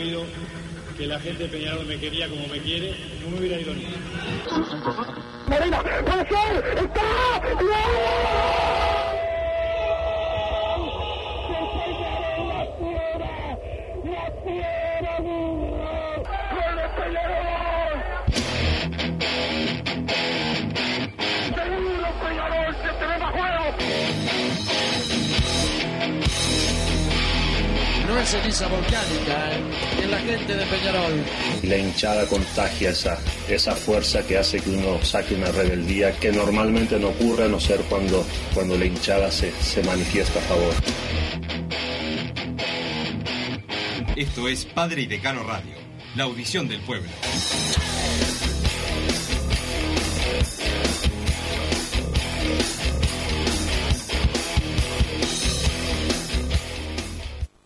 sabido que la gente de Peñarol me quería como me quiere, no me hubiera ido ni. Morena, puede ser, está, No es ceniza volcánica, ¿eh? La gente de Peñarol. La hinchada contagia esa, esa fuerza que hace que uno saque una rebeldía que normalmente no ocurre a no ser cuando, cuando la hinchada se, se manifiesta a favor. Esto es Padre y Decano Radio, la audición del pueblo.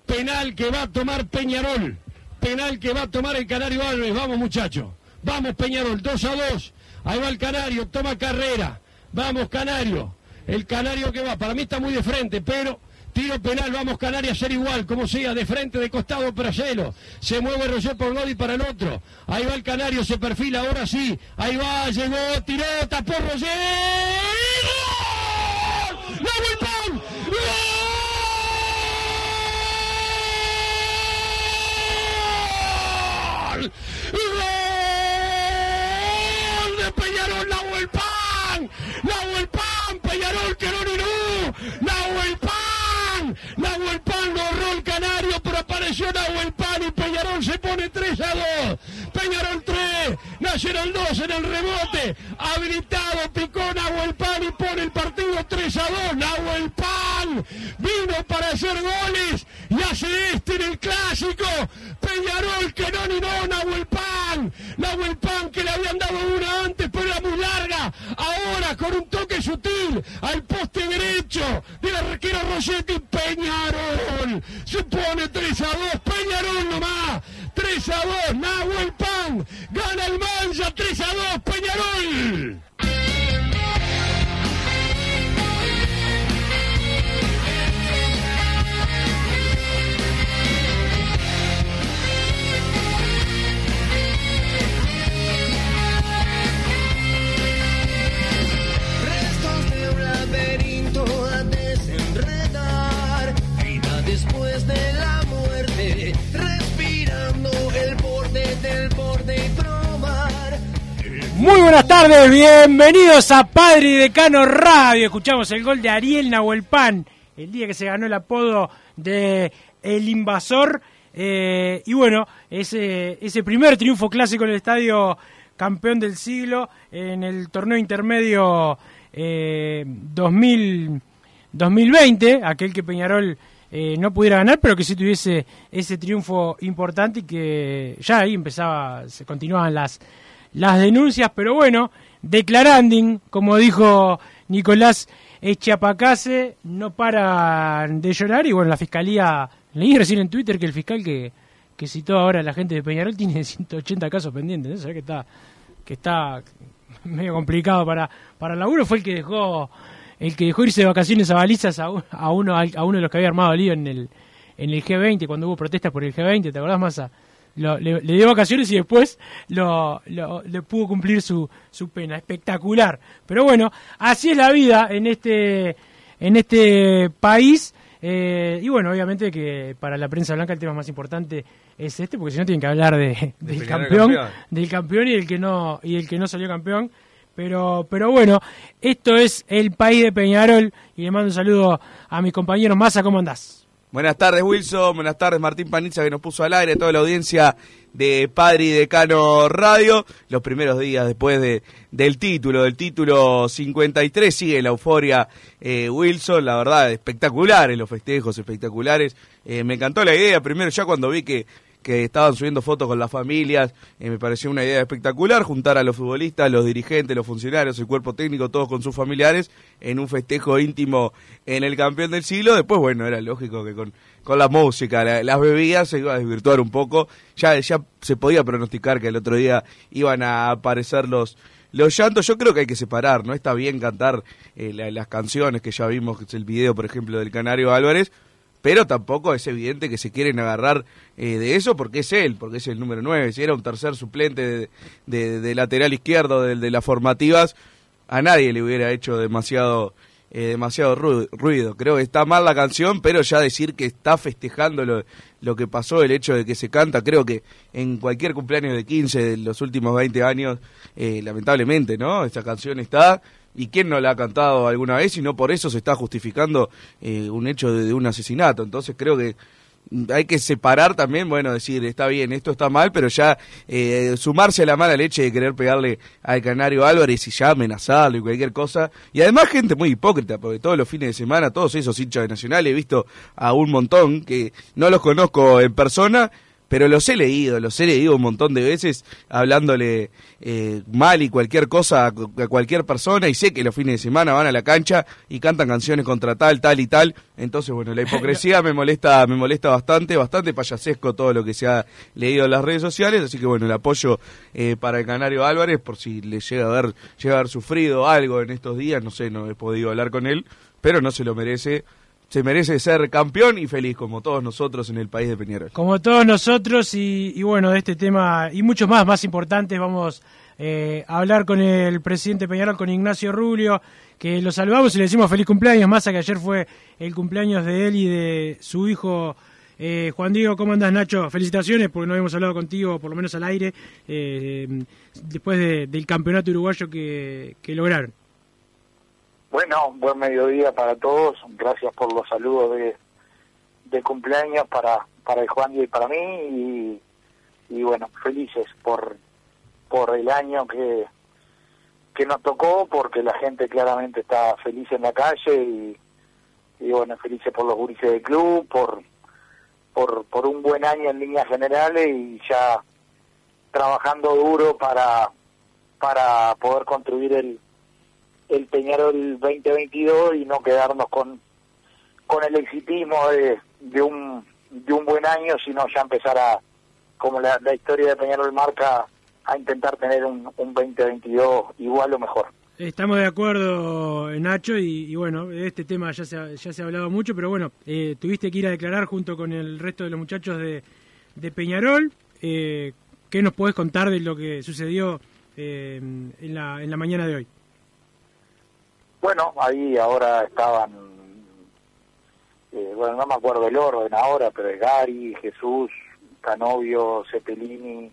Penal que va a tomar Peñarol. Penal que va a tomar el Canario Álvarez. Vamos, muchachos. Vamos, Peñarol. 2 a 2. Ahí va el Canario. Toma carrera. Vamos, Canario. El Canario que va. Para mí está muy de frente, pero tiro penal. Vamos, Canario a ser igual. Como sea, de frente, de costado, para cielo. Se mueve Roger por Godi para el otro. Ahí va el Canario. Se perfila. Ahora sí. Ahí va. Llegó. Tiró. Tapó Roger. ¡Gol! ¡La Volpán! ¡Gol! ¡Gol de Peñarol! ¡Nahuel Pan! ¡Nahuel Pan! ¡Peñarol que no ni no! ¡Nahuel Pan! ¡Nahuel Pan logró el Canario, pero apareció Nahuel Pan y Peñarol se pone 3 a 2. Peñarol 3, Nacional 2 en el rebote. Habilitado, picó Nahuel Pan y pone el partido 3 a 2. Nahuel Pan vino para hacer goles y hace este en el clásico. Peñarol que no ni no, Nahuel Pan. Nahuel Pan que le habían dado una antes, pero era muy larga. Ahora con un toque sutil al poste derecho del arquero Rossetti. Peñarol se pone 3 a 2. Peñarol nomás. 3 a 2. Nahuel Pan gana el Mancha 3 a 2. Peñarol. Muy buenas tardes, bienvenidos a Padre y Decano Radio. Escuchamos el gol de Ariel Nahuelpan, el día que se ganó el apodo de El Invasor. Eh, y bueno, ese, ese primer triunfo clásico en el estadio campeón del siglo en el torneo intermedio eh, 2000, 2020, aquel que Peñarol eh, no pudiera ganar, pero que sí tuviese ese triunfo importante y que ya ahí empezaba, se continuaban las, las denuncias, pero bueno, declaranding, como dijo Nicolás Echiapacase, no paran de llorar y bueno, la fiscalía, leí recién en Twitter que el fiscal que, que citó ahora a la gente de Peñarol tiene 180 casos pendientes, ¿no? ¿Sabés que está, que está medio complicado para, para el laburo? Fue el que dejó el que dejó irse de vacaciones a balizas a uno a uno de los que había armado lío en el en el G20 cuando hubo protestas por el G20 ¿te acordás Massa? Lo- le, le dio vacaciones y después lo, lo- le pudo cumplir su, su pena. Espectacular. Pero bueno así es la vida en este en este país. Eh, y bueno obviamente que para la prensa blanca el tema más importante es este porque si no tienen que hablar de, del campeón, campeón. del campeón y el que no y el que no salió campeón. Pero pero bueno esto es el país de Peñarol y le mando un saludo a mis compañeros. Massa cómo andás Buenas tardes Wilson, buenas tardes Martín Panizza que nos puso al aire, toda la audiencia de Padre y Decano Radio. Los primeros días después de, del título, del título 53, sigue la euforia eh, Wilson, la verdad espectaculares los festejos, espectaculares. Eh, me encantó la idea, primero ya cuando vi que, que estaban subiendo fotos con las familias, eh, me pareció una idea espectacular, juntar a los futbolistas, los dirigentes, los funcionarios, el cuerpo técnico, todos con sus familiares, en un festejo íntimo en el campeón del siglo. Después, bueno, era lógico que con, con la música, la- las bebidas se iba a desvirtuar un poco. Ya, ya se podía pronosticar que el otro día iban a aparecer los, los llantos. Yo creo que hay que separar, ¿no? Está bien cantar eh, la- las canciones que ya vimos, el video, por ejemplo, del Canario Álvarez, pero tampoco es evidente que se quieren agarrar eh, de eso porque es él, porque es el número 9. Si era un tercer suplente de, lateral izquierdo de, las formativas, a nadie le hubiera hecho demasiado eh, demasiado ruido. Creo que está mal la canción, pero ya decir que está festejando lo, lo, que pasó, el hecho de que se canta, creo que en cualquier cumpleaños de 15 de los últimos 20 años, eh, lamentablemente, ¿no? Esta canción está y quién no la ha cantado alguna vez y no por eso se está justificando eh, un hecho de, un asesinato. Entonces creo que hay que separar también, bueno, decir, está bien, esto está mal, pero ya eh, sumarse a la mala leche de querer pegarle al Canario Álvarez y ya amenazarlo y cualquier cosa. Y además gente muy hipócrita, porque todos los fines de semana, todos esos hinchas de Nacional, he visto a un montón que no los conozco en persona, pero los he leído, los he leído un montón de veces hablándole eh, mal y cualquier cosa a, cualquier persona y sé que los fines de semana van a la cancha y cantan canciones contra tal, tal y tal. Entonces, bueno, la hipocresía me molesta, me molesta bastante, bastante payasesco todo lo que se ha leído en las redes sociales, así que bueno, el apoyo eh, para el Canario Álvarez por si le llega a haber, llega a haber sufrido algo en estos días, no sé, no he podido hablar con él, pero no se lo merece se merece ser campeón y feliz como todos nosotros en el país de Peñarol. Como todos nosotros y, bueno, de este tema y muchos más, más importantes, vamos eh, a hablar con el presidente Peñarol, con Ignacio Rubio, que lo saludamos y le decimos feliz cumpleaños, más a que ayer fue el cumpleaños de él y de su hijo. Eh, Juan Diego, ¿cómo andas Nacho? Felicitaciones porque no habíamos hablado contigo, por lo menos al aire, eh, después del campeonato uruguayo que lograron. Bueno, buen mediodía para todos. Gracias por los saludos de, de cumpleaños para, para el Juan y para mí. Y, bueno, felices por, por el año que, que nos tocó, porque la gente claramente está feliz en la calle. Y, y bueno, felices por los gurises del club, por, por, por un buen año en líneas generales y ya trabajando duro para, para poder construir el el Peñarol 2022 y no quedarnos con, con el exitismo de, de, un, de un buen año, sino ya empezar a, como la, historia de Peñarol marca, a intentar tener un, un 2022 igual o mejor. Estamos de acuerdo, Nacho, y, bueno, este tema ya se, ha, ya se ha hablado mucho, pero bueno, eh, tuviste que ir a declarar junto con el resto de los muchachos de, de Peñarol. Eh, ¿Qué nos podés contar de lo que sucedió eh, en, la, en la mañana de hoy? Bueno, ahí ahora estaban, eh, bueno, no me acuerdo el orden ahora, pero es Gary, Jesús, Canovio, Cepelini,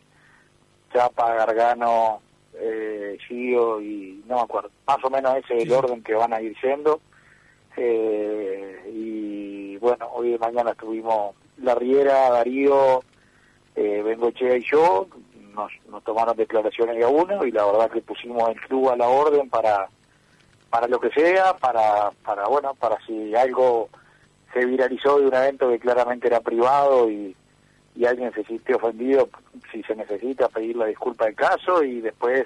Chapa, Gargano, eh, Gio y no me acuerdo. Más o menos ese es el orden que van a ir siendo. Eh, y bueno, hoy de mañana estuvimos La Riera, Darío, eh, Bengochea y yo, nos, nos tomaron declaraciones a uno y la verdad que pusimos el club a la orden para para lo que sea, para, para bueno, para si algo se viralizó de un evento que claramente era privado y, y alguien se sintió ofendido, si se necesita pedir la disculpa del caso y después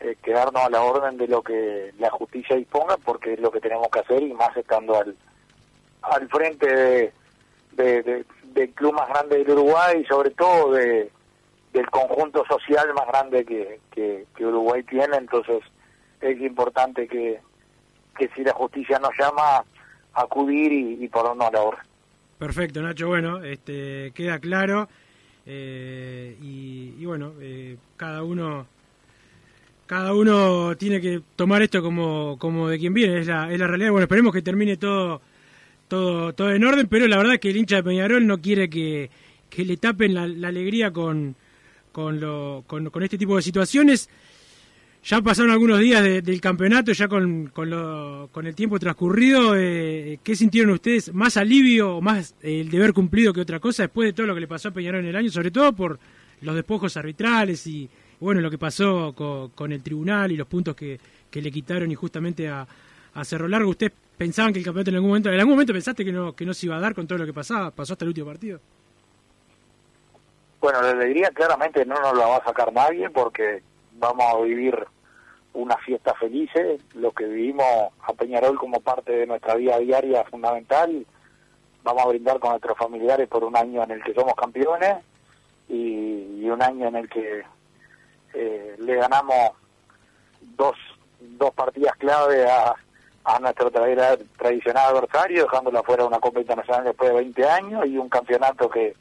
eh, quedarnos a la orden de lo que la justicia disponga, porque es lo que tenemos que hacer y más estando al, al frente de, del club más grande del Uruguay y sobre todo de, del conjunto social más grande que, que Uruguay tiene, entonces es importante que, que si la justicia nos llama, acudir y, y ponernos a la orden. Perfecto, Nacho. Bueno, este, queda claro. Eh, y, bueno, eh, cada uno cada uno tiene que tomar esto como, como de quien viene, es la, es la realidad. Bueno, esperemos que termine todo, todo, todo en orden, pero la verdad es que el hincha de Peñarol no quiere que, que le tapen la, alegría con, con, lo, con este tipo de situaciones. Ya pasaron algunos días del campeonato, ya con, con, el tiempo transcurrido. Eh, ¿Qué sintieron ustedes? ¿Más alivio o más eh, el deber cumplido que otra cosa después de todo lo que le pasó a Peñarol en el año? Sobre todo por los despojos arbitrales y bueno lo que pasó con, el tribunal y los puntos que, le quitaron y justamente a, Cerro Largo. ¿Ustedes pensaban que el campeonato en algún momento, en algún momento pensaste que no, que no se iba a dar con todo lo que pasaba? ¿Pasó hasta el último partido? Bueno, la alegría claramente no nos la va a sacar nadie porque vamos a vivir una fiesta felices, lo que vivimos a Peñarol como parte de nuestra vida diaria fundamental, vamos a brindar con nuestros familiares por un año en el que somos campeones y, un año en el que eh, le ganamos dos, dos partidas clave a, nuestro tra- tradicional adversario, dejándolo fuera de una Copa Internacional después de 20 años y un campeonato que,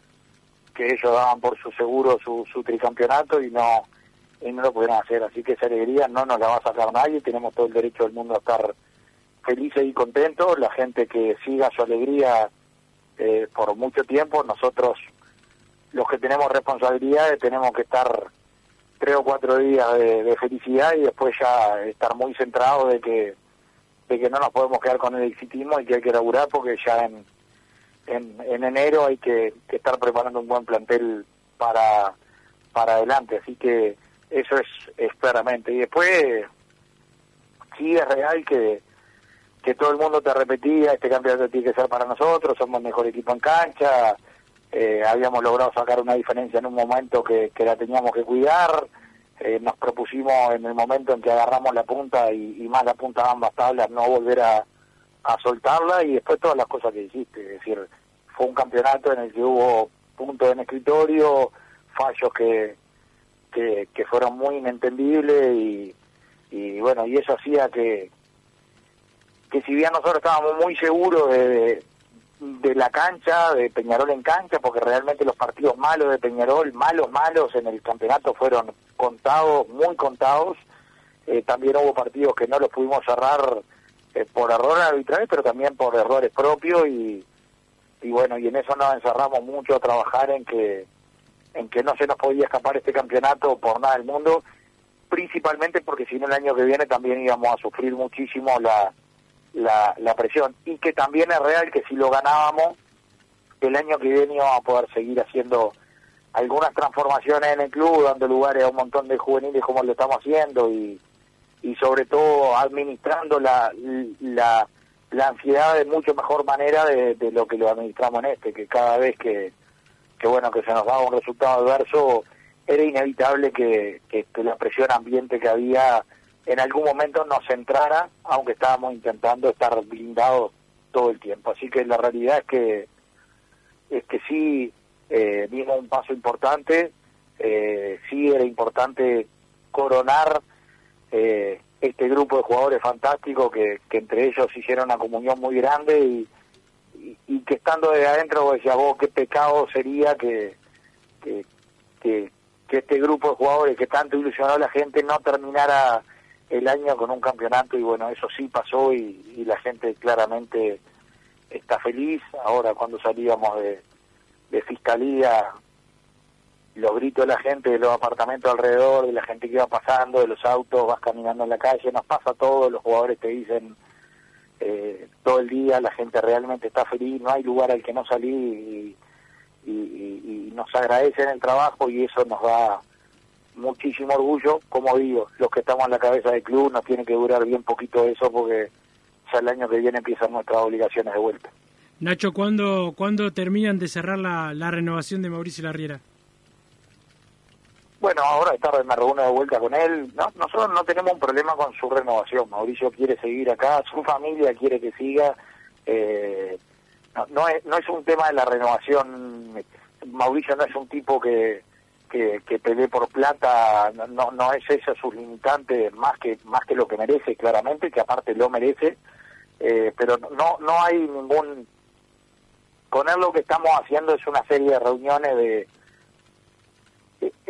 que ellos daban por su seguro su, su tricampeonato y no y no lo pudieron hacer. Así que esa alegría no nos la va a sacar nadie, tenemos todo el derecho del mundo a estar felices y contentos. La gente que siga su alegría eh, por mucho tiempo, nosotros los que tenemos responsabilidades tenemos que estar tres o cuatro días de, de felicidad y después ya estar muy centrados de que de que no nos podemos quedar con el exitismo y que hay que laburar porque ya en, en, en enero hay que, que estar preparando un buen plantel para, para adelante. Así que eso es, claramente. Y después sí es real que, que todo el mundo te repetía, este campeonato tiene que ser para nosotros, somos el mejor equipo en cancha, eh, habíamos logrado sacar una diferencia en un momento que, que la teníamos que cuidar, eh, nos propusimos en el momento en que agarramos la punta y, más la punta de ambas tablas no volver a, a soltarla y después todas las cosas que hiciste, es decir, fue un campeonato en el que hubo puntos en escritorio, fallos que, que, que fueron muy inentendibles y, y bueno, y eso hacía que, que si bien nosotros estábamos muy seguros de, de, la cancha, de Peñarol en cancha, porque realmente los partidos malos de Peñarol, malos, malos en el campeonato fueron contados, muy contados, eh, también hubo partidos que no los pudimos cerrar eh, por errores arbitrales, pero también por errores propios y, y bueno, y en eso nos encerramos mucho a trabajar en que en que no se nos podía escapar este campeonato por nada del mundo, principalmente porque si no el año que viene también íbamos a sufrir muchísimo la, la, la presión. Y que también es real que si lo ganábamos el año que viene íbamos a poder seguir haciendo algunas transformaciones en el club, dando lugares a un montón de juveniles como lo estamos haciendo y, y sobre todo administrando la, la, la ansiedad de mucho mejor manera de, de lo que lo administramos en este, que cada vez que, que bueno que se nos daba un resultado adverso era inevitable que, la presión ambiente que había en algún momento nos entrara, aunque estábamos intentando estar blindados todo el tiempo. Así que la realidad es que es que sí eh, dimos un paso importante, eh, sí era importante coronar eh, este grupo de jugadores fantásticos que, que entre ellos hicieron una comunión muy grande y, y, que estando de adentro vos decías vos qué pecado sería que, que, que, este grupo de jugadores que tanto ilusionó a la gente no terminara el año con un campeonato y bueno, eso sí pasó y, la gente claramente está feliz. Ahora cuando salíamos de, de fiscalía, los gritos de la gente de los apartamentos alrededor, de la gente que iba pasando, de los autos, vas caminando en la calle, nos pasa todo, los jugadores te dicen eh, todo el día, la gente realmente está feliz, no hay lugar al que no salir y, y, y, nos agradecen el trabajo y eso nos da muchísimo orgullo, como digo, los que estamos en la cabeza del club nos tiene que durar bien poquito eso porque ya el año que viene empiezan nuestras obligaciones de vuelta. Nacho, ¿cuándo, ¿cuándo terminan de cerrar la, la renovación de Mauricio Larriera? Bueno, ahora esta tarde me reúno de vuelta con él. No, nosotros no tenemos un problema con su renovación. Mauricio quiere seguir acá, su familia quiere que siga. Eh, no, no, es, no es un tema de la renovación. Mauricio no es un tipo que, que, que pelee por plata, no, no es esa sus limitantes más que más que lo que merece claramente, que aparte lo merece, eh, pero no no hay ningún con él lo que estamos haciendo es una serie de reuniones de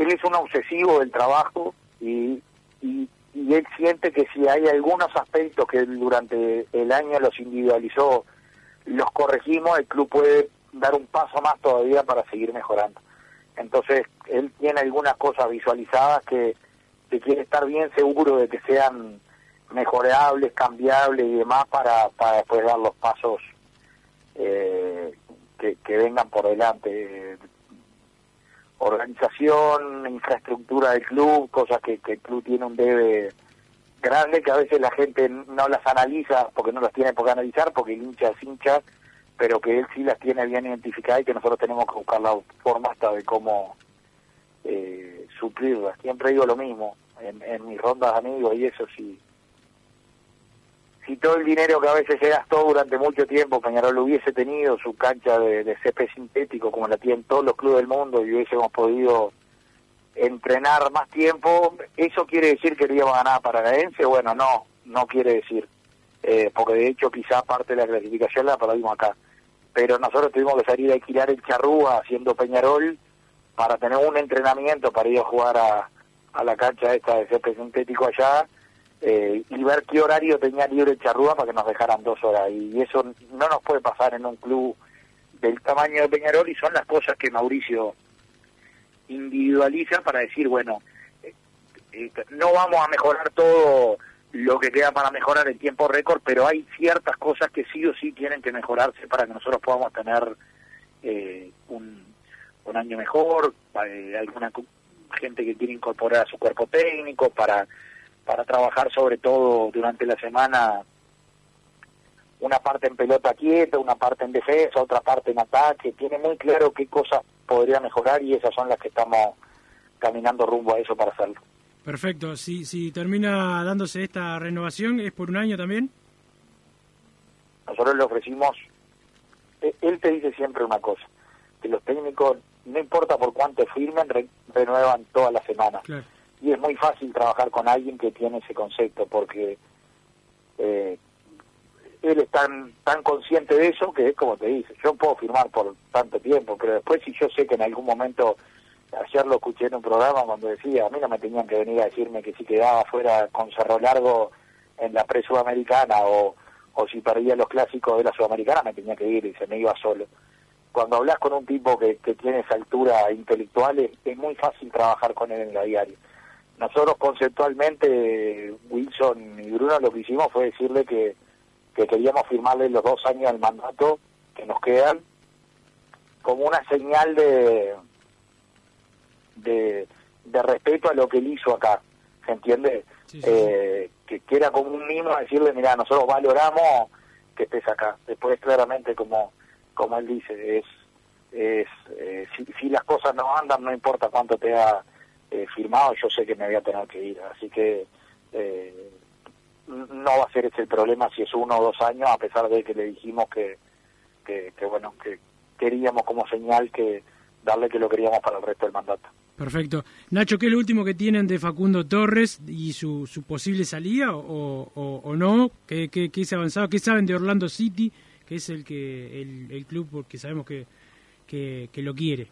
él es un obsesivo del trabajo y, y, y él siente que si hay algunos aspectos que durante el año los individualizó, los corregimos, el club puede dar un paso más todavía para seguir mejorando. Entonces, él tiene algunas cosas visualizadas que, que quiere estar bien seguro de que sean mejorables, cambiables y demás para, para después dar los pasos eh, que, que vengan por delante. Organización, infraestructura del club, cosas que, que el club tiene un debe grande que a veces la gente no las analiza porque no las tiene por qué analizar, porque hincha es hincha, pero que él sí las tiene bien identificadas y que nosotros tenemos que buscar la forma hasta de cómo eh, suplirlas. Siempre digo lo mismo en, en mis rondas de amigos y eso sí. Si todo el dinero que a veces se gastó durante mucho tiempo, Peñarol hubiese tenido su cancha de, de césped sintético como la tienen todos los clubes del mundo y hubiésemos podido entrenar más tiempo, ¿eso quiere decir que le íbamos a ganar a Paranaense? Bueno, no, no quiere decir. eh, porque de hecho quizá parte de la clasificación la perdimos acá. Pero nosotros tuvimos que salir a alquilar el Charrúa haciendo Peñarol para tener un entrenamiento para ir a jugar a, a la cancha esta de césped sintético allá eh, y ver qué horario tenía libre Charrúa para que nos dejaran dos horas. Y eso no nos puede pasar en un club del tamaño de Peñarol y son las cosas que Mauricio individualiza para decir, bueno, eh, eh, no vamos a mejorar todo lo que queda para mejorar en tiempo récord, pero hay ciertas cosas que sí o sí tienen que mejorarse para que nosotros podamos tener eh, un, un año mejor, alguna gente que quiere incorporar a su cuerpo técnico para para trabajar sobre todo durante la semana una parte en pelota quieta, una parte en defensa, otra parte en ataque, tiene muy claro qué cosas podría mejorar y esas son las que estamos caminando rumbo a eso para hacerlo. Perfecto. Si, si termina dándose esta renovación, ¿es por un año también? Nosotros le ofrecimos, e- él te dice siempre una cosa, que los técnicos, no importa por cuánto firmen, re- renuevan todas las semanas. Claro. Y es muy fácil trabajar con alguien que tiene ese concepto, porque eh, él es tan, tan consciente de eso que es como te dice, yo puedo firmar por tanto tiempo, pero después si yo sé que en algún momento, ayer lo escuché en un programa cuando decía, a mí no me tenían que venir a decirme que si quedaba fuera con Cerro Largo en la pre-sudamericana o, o si perdía los clásicos de la sudamericana me tenía que ir y se me iba solo. Cuando hablas con un tipo que, que tiene esa altura intelectual es muy fácil trabajar con él en la diaria. Nosotros conceptualmente, Wilson y Bruno, lo que hicimos fue decirle que, que queríamos firmarle los dos años del mandato que nos quedan como una señal de, de, de respeto a lo que él hizo acá, ¿se entiende? Eh, que, que era como un mimo decirle, mira, nosotros valoramos que estés acá. Después claramente como, como él dice, es, es eh, si, si las cosas no andan, no importa cuánto te ha eh, firmado, yo sé que me voy a tener que ir. Así que eh, no va a ser ese el problema si es uno o dos años, a pesar de que le dijimos que, que, bueno, que queríamos como señal que darle que lo queríamos para el resto del mandato. Perfecto. Nacho, ¿qué es lo último que tienen de Facundo Torres y su, su posible salida o, o, no? ¿Qué, qué, qué ha avanzado? ¿Qué saben de Orlando City, que es el que el, club porque sabemos que, que lo quiere?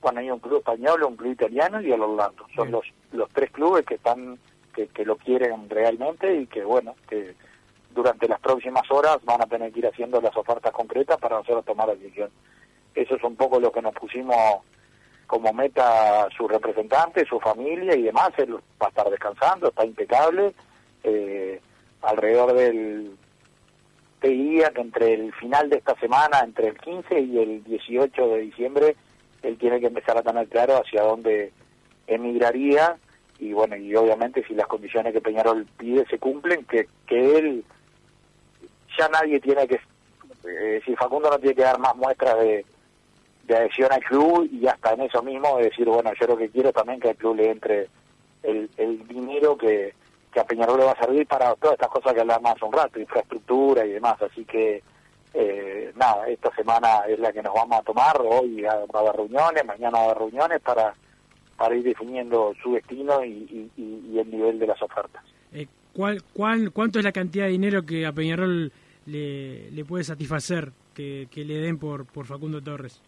Bueno, hay un club español, un club italiano y el Orlando. Son los, los tres clubes que están que, que lo quieren realmente y que, bueno, que durante las próximas horas van a tener que ir haciendo las ofertas concretas para nosotros tomar la decisión. Eso es un poco lo que nos pusimos como meta su representante, su familia y demás. Él va a estar descansando, está impecable. Eh, alrededor del, te diría que entre el final de esta semana, entre el 15 y el 18 de diciembre, él tiene que empezar a tener claro hacia dónde emigraría y bueno, y obviamente si las condiciones que Peñarol pide se cumplen, que, que él, ya nadie tiene que, eh, si Facundo no tiene que dar más muestras de, de adhesión al club y hasta en eso mismo de decir, bueno, yo lo que quiero también que al club le entre el, el dinero que, que a Peñarol le va a servir para todas estas cosas que hablamos hace un rato, infraestructura y demás, así que eh, nada, esta semana es la que nos vamos a tomar, hoy va a haber reuniones, mañana va a haber reuniones para, para ir definiendo su destino y, y, y el nivel de las ofertas. Eh, ¿cuál, cuál, ¿Cuánto es la cantidad de dinero que a Peñarol le, le puede satisfacer que, que le den por, por Facundo Torres?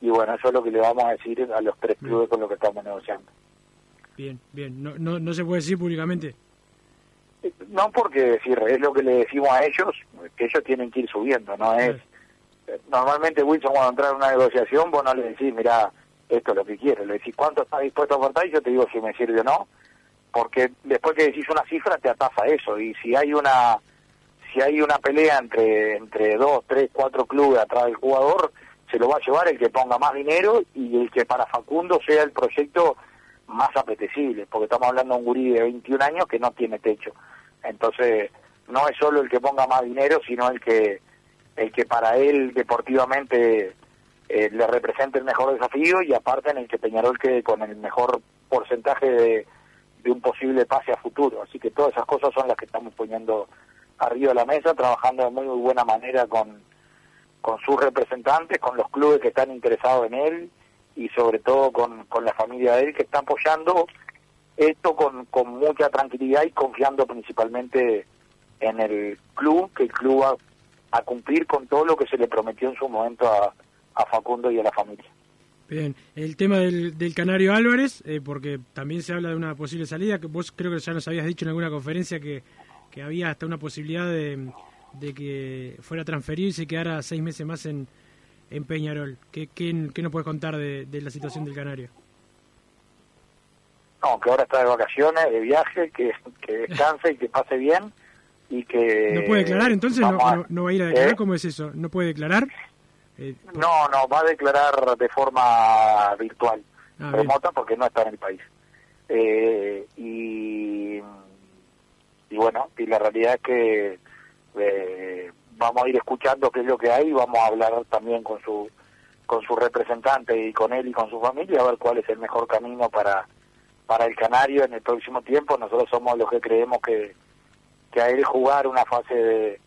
Y bueno, eso es lo que le vamos a decir a los tres clubes con los que estamos negociando. Bien, bien. ¿No, no, no se puede decir públicamente? No porque decir, es lo que le decimos a ellos, que ellos tienen que ir subiendo, no es... Normalmente Wilson cuando entra en una negociación vos no le decís, mira, esto es lo que quiero, le decís cuánto estás dispuesto a aportar y yo te digo si me sirve o no, porque después que decís una cifra te atás a eso. Y si hay una si hay una pelea entre entre dos, tres, cuatro clubes atrás del jugador, se lo va a llevar el que ponga más dinero y el que para Facundo sea el proyecto más apetecible, porque estamos hablando de un gurí de 21 años que no tiene techo. Entonces, no es solo el que ponga más dinero, sino el que el que para él deportivamente eh, le represente el mejor desafío y aparte en el que Peñarol quede con el mejor porcentaje de, de un posible pase a futuro. Así que todas esas cosas son las que estamos poniendo arriba de la mesa, trabajando de muy, buena manera con, con sus representantes, con los clubes que están interesados en él y sobre todo con, con la familia de él que está apoyando esto con, con mucha tranquilidad y confiando principalmente en el club, que el club va a cumplir con todo lo que se le prometió en su momento a, a Facundo y a la familia. Bien, el tema del, del Canario Álvarez, eh, porque también se habla de una posible salida, que vos creo que ya nos habías dicho en alguna conferencia que, que había hasta una posibilidad de, de que fuera transferido y se quedara seis meses más en, en Peñarol. ¿Qué, qué, qué nos puedes contar de, de la situación del Canario? No, que ahora está de vacaciones, de viaje, que, que descanse y que pase bien y que... ¿No puede declarar entonces? ¿No, a- no, no va a ir a declarar? ¿Eh? ¿Cómo es eso? ¿No puede declarar? Eh, No, no, va a declarar de forma virtual, Ah, bien. remota, porque no está en el país. Eh, y, y bueno, y la realidad es que eh, vamos a ir escuchando qué es lo que hay y vamos a hablar también con su con su representante y con él y con su familia a ver cuál es el mejor camino para para el canario en el próximo tiempo. Nosotros somos los que creemos que que a él jugar una fase de,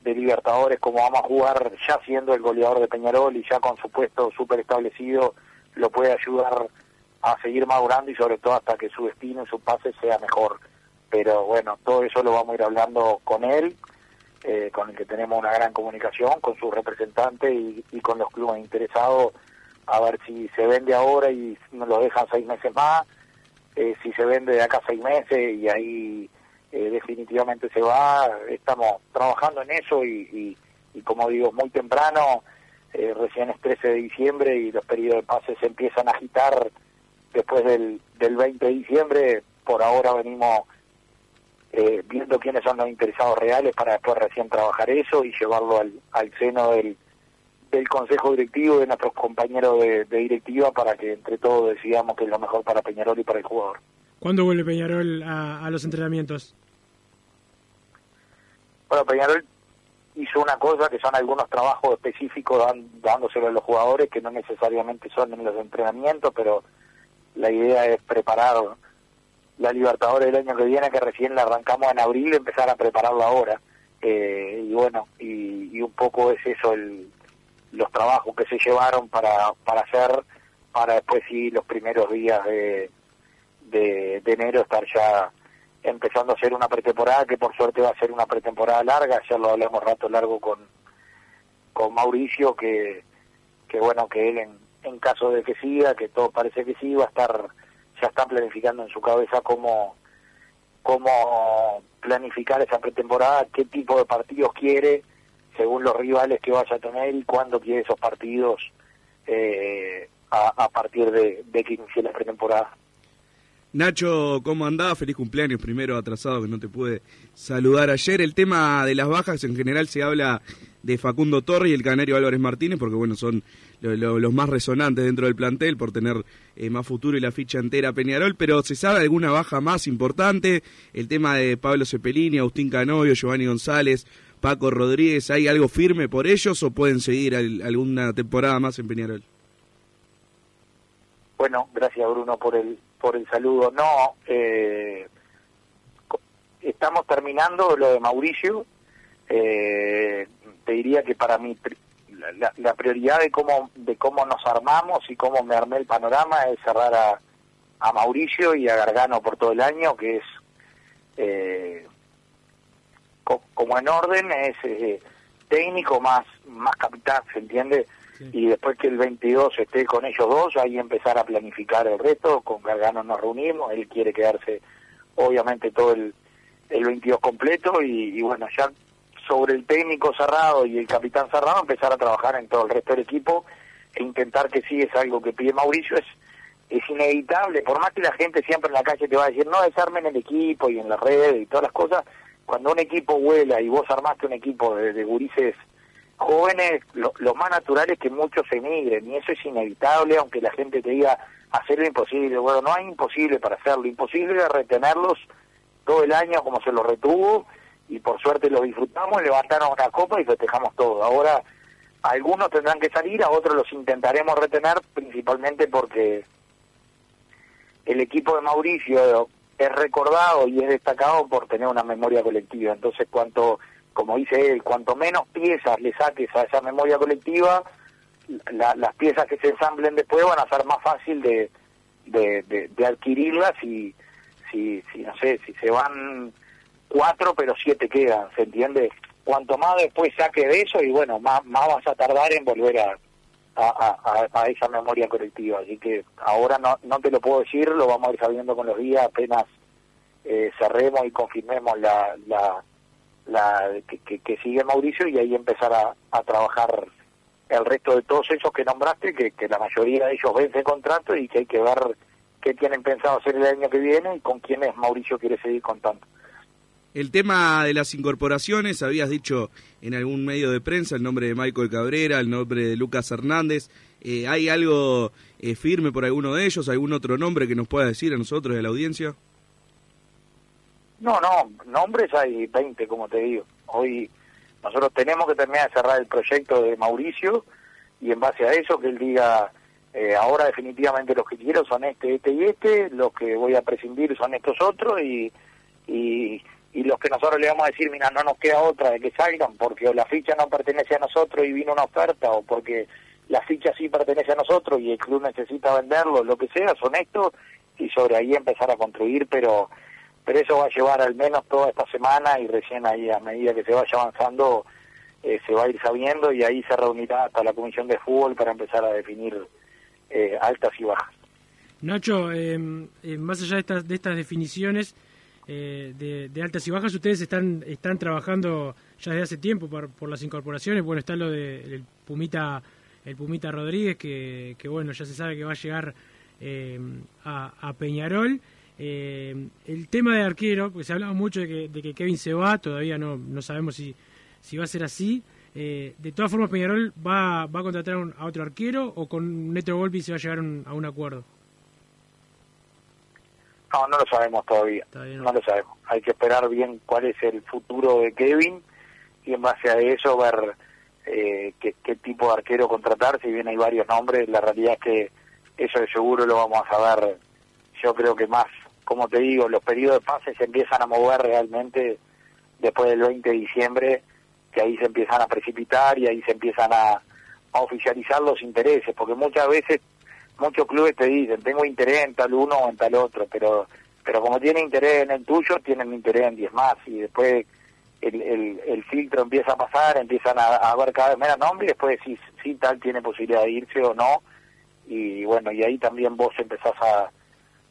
de Libertadores como vamos a jugar ya siendo el goleador de Peñarol y ya con su puesto súper establecido lo puede ayudar a seguir madurando y sobre todo hasta que su destino y su pase sea mejor. Pero bueno todo eso lo vamos a ir hablando con él eh, con el que tenemos una gran comunicación con su representante y, y con los clubes interesados a ver si se vende ahora y nos lo dejan seis meses más eh, si se vende de acá seis meses y ahí eh, definitivamente se va. Estamos trabajando en eso y, y, como digo, muy temprano, eh, recién es 13 de diciembre y los periodos de pase se empiezan a agitar después del, del 20 de diciembre. Por ahora venimos eh, viendo quiénes son los interesados reales para después recién trabajar eso y llevarlo al seno del, del consejo directivo de nuestros compañeros de, de directiva para que entre todos decidamos qué es lo mejor para Peñarol y para el jugador. ¿Cuándo vuelve Peñarol a, a los entrenamientos? Bueno, Peñarol hizo una cosa que son algunos trabajos específicos dan- dándoselo a los jugadores que no necesariamente son en los entrenamientos, pero la idea es preparar la Libertadores del año que viene, que recién la arrancamos en abril, empezar a prepararla ahora. Eh, y bueno, y, y un poco es eso el, los trabajos que se llevaron para, para hacer, para después sí los primeros días de, de, enero estar ya empezando a hacer una pretemporada que por suerte va a ser una pretemporada larga, ya lo hablamos rato largo con, con Mauricio, que, que bueno, que él en, en caso de que siga, que todo parece que sí, va a estar, ya está planificando en su cabeza cómo, cómo planificar esa pretemporada, qué tipo de partidos quiere, según los rivales que vaya a tener y cuándo quiere esos partidos eh, a, a partir de, de que inicie la pretemporada. Nacho, ¿cómo andás? Feliz cumpleaños primero atrasado que no te pude saludar ayer. El tema de las bajas en general se habla de Facundo Torre y el Canario Álvarez Martínez porque bueno, son lo- lo- los más resonantes dentro del plantel por tener eh, más futuro y la ficha entera Peñarol, pero ¿se sabe alguna baja más importante? El tema de Pablo Cepelini, Agustín Canovio, Giovanni González, Paco Rodríguez, ¿hay algo firme por ellos o pueden seguir al- alguna temporada más en Peñarol? Bueno, gracias Bruno por el por el saludo. No, eh, estamos terminando lo de Mauricio. Eh, te diría que para mí la- la prioridad de cómo de cómo nos armamos y cómo me armé el panorama es cerrar a, a Mauricio y a Gargano por todo el año, que es eh, co- como en orden es eh, técnico más más capitán, ¿se entiende? Y después que el 22 esté con ellos dos, ahí empezar a planificar el resto, con Gargano nos reunimos, él quiere quedarse obviamente todo el, el 22 completo y, y bueno, ya sobre el técnico cerrado y el capitán cerrado, empezar a trabajar en todo el resto del equipo e intentar que sí es algo que pide Mauricio, es es inevitable, por más que la gente siempre en la calle te va a decir, no, desarmen el equipo y en las redes y todas las cosas, cuando un equipo vuela y vos armaste un equipo de, de gurises jóvenes, lo, lo más natural es que muchos se emigren y eso es inevitable, aunque la gente te diga hacer lo imposible. Bueno, no hay imposible para hacerlo, imposible es retenerlos todo el año como se los retuvo y por suerte lo disfrutamos, levantaron una copa y festejamos todo. Ahora algunos tendrán que salir, a otros los intentaremos retener principalmente porque el equipo de Mauricio es recordado y es destacado por tener una memoria colectiva. Entonces, cuanto, como dice él, cuanto menos piezas le saques a esa memoria colectiva, la- las piezas que se ensamblen después van a ser más fácil de, de, de- de adquirirlas y, si, si no sé, si se van cuatro, pero siete quedan, ¿se entiende? Cuanto más después saque de eso, y bueno, más, más vas a tardar en volver a, a, a, esa memoria colectiva. Así que ahora no, no te lo puedo decir, lo vamos a ir sabiendo con los días, apenas eh, cerremos y confirmemos la, la, la que, que, sigue Mauricio y ahí empezar a, a trabajar el resto de todos esos que nombraste, que, la mayoría de ellos vence contrato y que hay que ver qué tienen pensado hacer el año que viene y con quiénes Mauricio quiere seguir contando. El tema de las incorporaciones, habías dicho en algún medio de prensa el nombre de Michael Cabrera, el nombre de Lucas Hernández. Eh, ¿Hay algo eh, firme por alguno de ellos? ¿Algún otro nombre que nos pueda decir a nosotros de la audiencia? No, no, nombres hay 20, como te digo. Hoy nosotros tenemos que terminar de cerrar el proyecto de Mauricio y en base a eso que él diga, eh, ahora definitivamente los que quiero son este, este y este, los que voy a prescindir son estos otros y, y, y los que nosotros le vamos a decir, mira, no nos queda otra de que salgan porque o la ficha no pertenece a nosotros y vino una oferta o porque la ficha sí pertenece a nosotros y el club necesita venderlo, lo que sea, son estos y sobre ahí empezar a construir, pero pero eso va a llevar al menos toda esta semana y recién ahí a medida que se vaya avanzando eh, se va a ir sabiendo y ahí se reunirá hasta la comisión de fútbol para empezar a definir eh, altas y bajas. Nacho, em, eh, más allá de estas, de estas definiciones de, altas y bajas, ustedes están están trabajando ya desde hace tiempo por, por las incorporaciones. Bueno, está lo de Pumita el Pumita Rodríguez que, que bueno ya se sabe que va a llegar em, a, Peñarol. Eh, el tema de arquero, porque se hablaba mucho de que, Kevin se va, todavía no, no sabemos si, si va a ser así. Eh, de todas formas, Peñarol va, va a contratar a, otro arquero o con Neto Volpi se va a llegar a un acuerdo. No, no lo sabemos todavía. no lo sabemos. Hay que esperar bien cuál es el futuro de Kevin y en base a eso ver eh, qué, qué tipo de arquero contratar. Si bien hay varios nombres, la realidad es que eso de seguro lo vamos a saber yo creo que más como te digo, los periodos de pase se empiezan a mover realmente después del 20 de diciembre, que ahí se empiezan a precipitar y ahí se empiezan a, oficializar los intereses, porque muchas veces muchos clubes te dicen, tengo interés en tal uno o en tal otro, pero pero como tiene interés en el tuyo, tienen interés en 10 más, y después el, el, el, filtro empieza a pasar, empiezan a, a ver cada vez menos nombres, y después si, si tal tiene posibilidad de irse o no, y bueno, y ahí también vos empezás a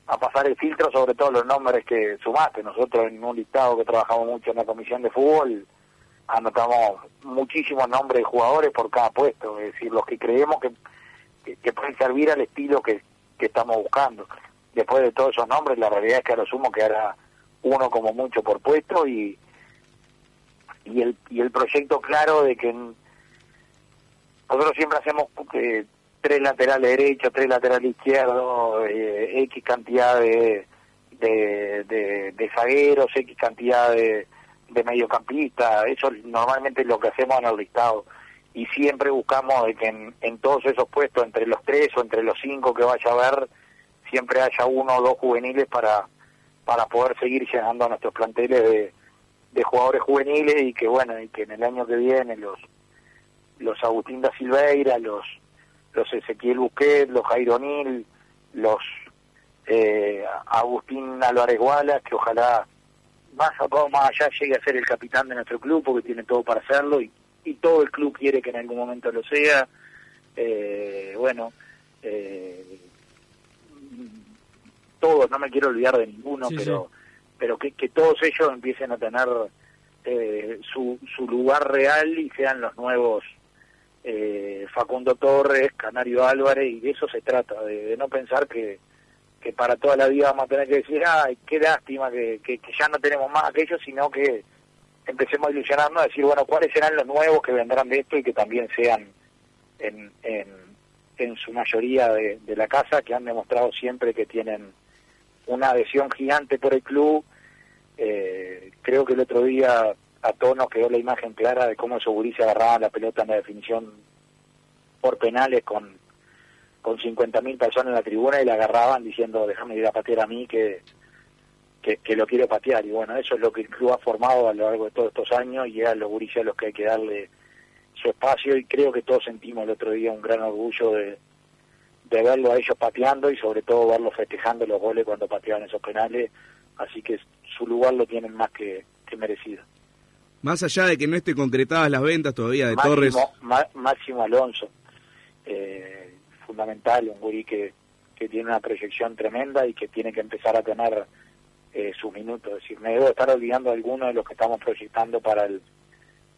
a pasar el filtro sobre todos los nombres que sumaste. Nosotros en un listado que trabajamos mucho en la comisión de fútbol anotamos muchísimos nombres de jugadores por cada puesto, es decir, los que creemos que, que, pueden servir al estilo que, que estamos buscando. Después de todos esos nombres, la realidad es que a lo sumo quedará uno como mucho por puesto y, y, el, y el proyecto claro de que nosotros siempre hacemos que tres laterales derechos, tres laterales izquierdos, eh, X cantidad de, de, de, zagueros, X cantidad de, de mediocampistas, eso normalmente es lo que hacemos en el listado. Y siempre buscamos de que en, todos esos puestos, entre los tres o entre los cinco que vaya a haber, siempre haya uno o dos juveniles para, para poder seguir llenando a nuestros planteles de, de jugadores juveniles y que bueno, y que en el año que viene los los Agustín da Silveira, los los Ezequiel Busquet, los Jairo Nil, los eh, Agustín Álvarez Guala, que ojalá más, más allá llegue a ser el capitán de nuestro club porque tiene todo para hacerlo y, y todo el club quiere que en algún momento lo sea. Eh, bueno, eh, todos, no me quiero olvidar de ninguno, pero pero que, que todos ellos empiecen a tener eh, su, su lugar real y sean los nuevos eh, Facundo Torres, Canario Álvarez, y de eso se trata, de, no pensar que, que para toda la vida vamos a tener que decir, ay, qué lástima que, que, ya no tenemos más aquello, sino que empecemos a ilusionarnos, a decir, bueno, cuáles serán los nuevos que vendrán de esto y que también sean en, en, en su mayoría de, la casa, que han demostrado siempre que tienen una adhesión gigante por el club. Eh, creo que el otro día a tono quedó la imagen clara de cómo esos se agarraban la pelota en la definición por penales con, con 50.000 personas en la tribuna y la agarraban diciendo déjame ir a patear a mí que, que, lo quiero patear. Y bueno, eso es lo que el club ha formado a lo largo de todos estos años y a los gurises a los que hay que darle su espacio y creo que todos sentimos el otro día un gran orgullo de, de verlo a ellos pateando y sobre todo verlos festejando los goles cuando pateaban esos penales así que su lugar lo tienen más que, que merecido. Más allá de que no esté concretadas las ventas todavía de Máximo, Torres. Ma- Máximo Alonso, eh, fundamental, un gurí que, que tiene una proyección tremenda y que tiene que empezar a tener eh, sus minutos. Es decir, me debo estar olvidando algunos de los que estamos proyectando para el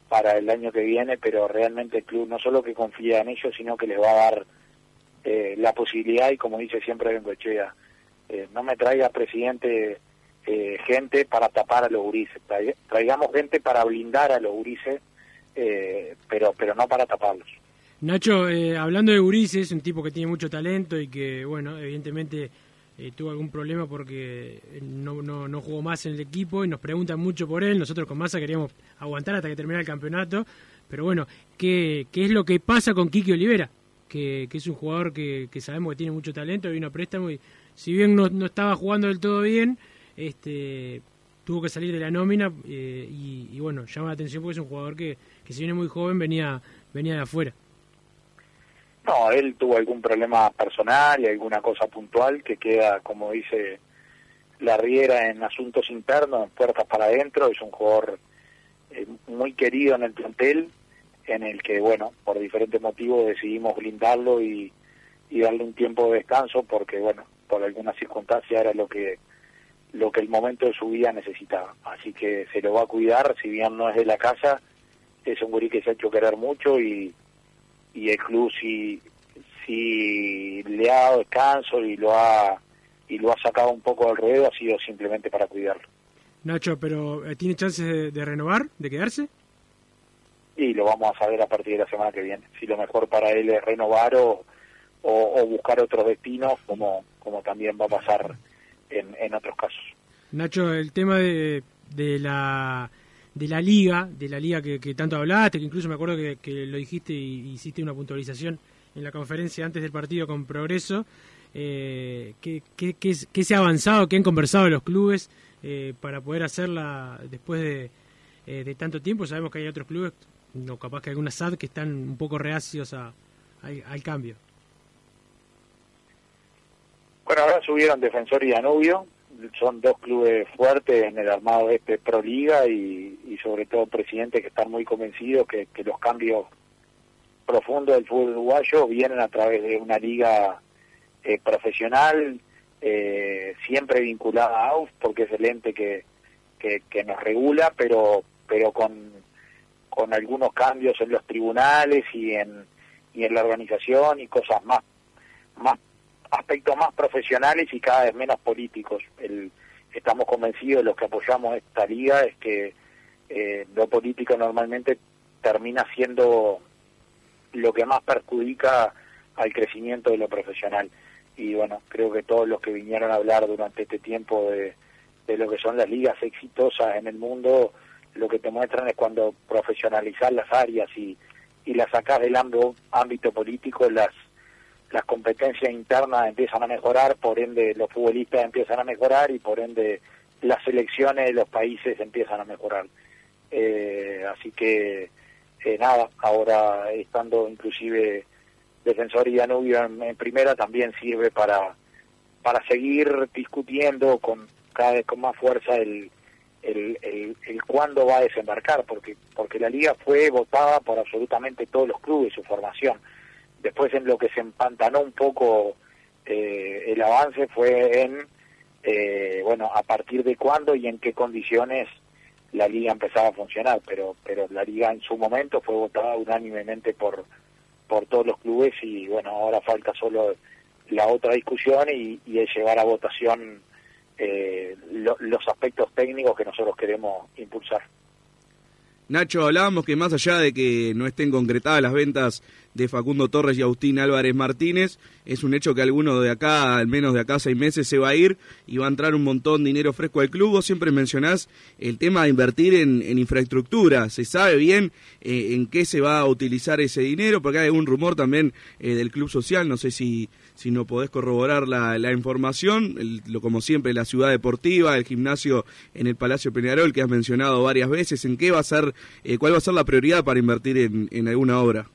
para el año que viene, pero realmente el club no solo que confía en ellos, sino que les va a dar eh, la posibilidad y como dice siempre Bengochea, eh, no me traiga presidente eh, gente para tapar a los gurises, Trai- traigamos gente para blindar a los gurises, eh, pero pero no para taparlos. Nacho, eh, hablando de Urice, es un tipo que tiene mucho talento y que, bueno, evidentemente eh, tuvo algún problema porque no, no, no jugó más en el equipo y nos preguntan mucho por él. Nosotros con Massa queríamos aguantar hasta que terminara el campeonato. Pero bueno, ¿qué, qué es lo que pasa con Kiki Olivera? Que, que es un jugador que, que sabemos que tiene mucho talento, vino a préstamo y si bien no, no estaba jugando del todo bien, este tuvo que salir de la nómina eh, y, y bueno, llama la atención porque es un jugador que, que si viene muy joven venía, venía de afuera. No, él tuvo algún problema personal y alguna cosa puntual que queda, como dice la Riera, en asuntos internos, puertas para adentro. Es un jugador eh, muy querido en el plantel, en el que, bueno, por diferentes motivos decidimos blindarlo y, y darle un tiempo de descanso porque, bueno, por alguna circunstancia era lo que lo que el momento de su vida necesitaba. Así que se lo va a cuidar, si bien no es de la casa, es un gurí que se ha hecho querer mucho y, y el club si, si le ha dado descanso y lo ha y lo ha sacado un poco del ruedo ha sido simplemente para cuidarlo Nacho, pero eh, ¿tiene chances de, de renovar, de quedarse? y lo vamos a saber a partir de la semana que viene si lo mejor para él es renovar o, o, o buscar otros destinos como como también va a pasar en, en otros casos Nacho, el tema de, de la de la liga, de la liga que, tanto hablaste, que incluso me acuerdo que, lo dijiste y hiciste una puntualización en la conferencia antes del partido con Progreso. Eh, ¿qué, qué, qué, qué se ha avanzado, qué han conversado los clubes eh, para poder hacerla después de, eh, de tanto tiempo? Sabemos que hay otros clubes, no capaz que algunas SAD, que están un poco reacios a, al cambio. Bueno, ahora subieron Defensor y Danubio, son dos clubes fuertes en el armado de este Pro Liga y, sobre todo presidentes que están muy convencidos que, que los cambios profundos del fútbol uruguayo vienen a través de una liga eh, profesional, eh, siempre vinculada a AUF, porque es el ente que, que, que nos regula, pero pero con, con algunos cambios en los tribunales y en, y en la organización y cosas más más aspectos más profesionales y cada vez menos políticos. El, estamos convencidos, los que apoyamos esta liga, es que eh, lo político normalmente termina siendo lo que más perjudica al crecimiento de lo profesional. Y bueno, creo que todos los que vinieron a hablar durante este tiempo de, lo que son las ligas exitosas en el mundo, lo que te muestran es cuando profesionalizar las áreas y, y las sacas del ámbito político, las las competencias internas empiezan a mejorar, por ende los futbolistas empiezan a mejorar y por ende las selecciones de los países empiezan a mejorar. Eh, así que eh, nada, ahora estando inclusive Defensor y Danubio en, en, primera también sirve para para seguir discutiendo con cada vez con más fuerza el, el, el, el cuándo va a desembarcar, porque porque la liga fue votada por absolutamente todos los clubes, su formación después en lo que se empantanó un poco eh, el avance fue en, eh, bueno, a partir de cuándo y en qué condiciones la liga empezaba a funcionar, pero pero la liga en su momento fue votada unánimemente por por todos los clubes y bueno, ahora falta solo la otra discusión y, y llevar a votación eh, lo, los aspectos técnicos que nosotros queremos impulsar. Nacho, hablábamos que más allá de que no estén concretadas las ventas de Facundo Torres y Agustín Álvarez Martínez, es un hecho que alguno de acá, al menos de acá seis meses, se va a ir y va a entrar un montón de dinero fresco al club. Vos siempre mencionás el tema de invertir en, en infraestructura. ¿Se sabe bien eh, en qué se va a utilizar ese dinero? Porque hay un rumor también eh, del Club Social, no sé si, si no podés corroborar la, la información. El, lo, como siempre, la ciudad deportiva, el gimnasio en el Palacio Peñarol, que has mencionado varias veces. ¿En qué va a ser, eh, cuál va a ser la prioridad para invertir en, en alguna obra?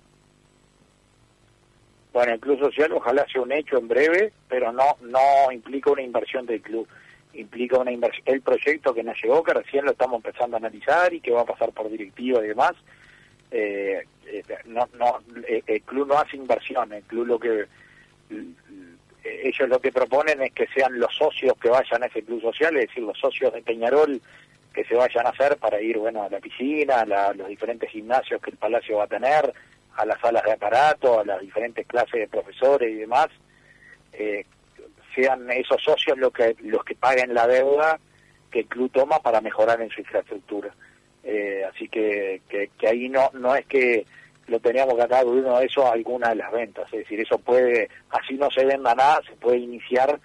Bueno, el Club Social ojalá sea un hecho en breve, pero no no implica una inversión del club. implica una inversión, el proyecto que nos llegó, que recién lo estamos empezando a analizar y que va a pasar por directiva y demás, eh, eh, no, no, eh, el club no hace inversión, el club lo que ellos lo que proponen es que sean los socios que vayan a ese club social, es decir, los socios de Peñarol que se vayan a hacer para ir bueno a la piscina, a los diferentes gimnasios que el Palacio va a tener, a las salas de aparato, a las diferentes clases de profesores y demás, eh, sean esos socios los que los que paguen la deuda que el club toma para mejorar en su infraestructura. Eh, así que, que, ahí no no es que lo teníamos que atar uno de eso a alguna de las ventas, es decir, eso puede, así no se venda nada, se puede iniciar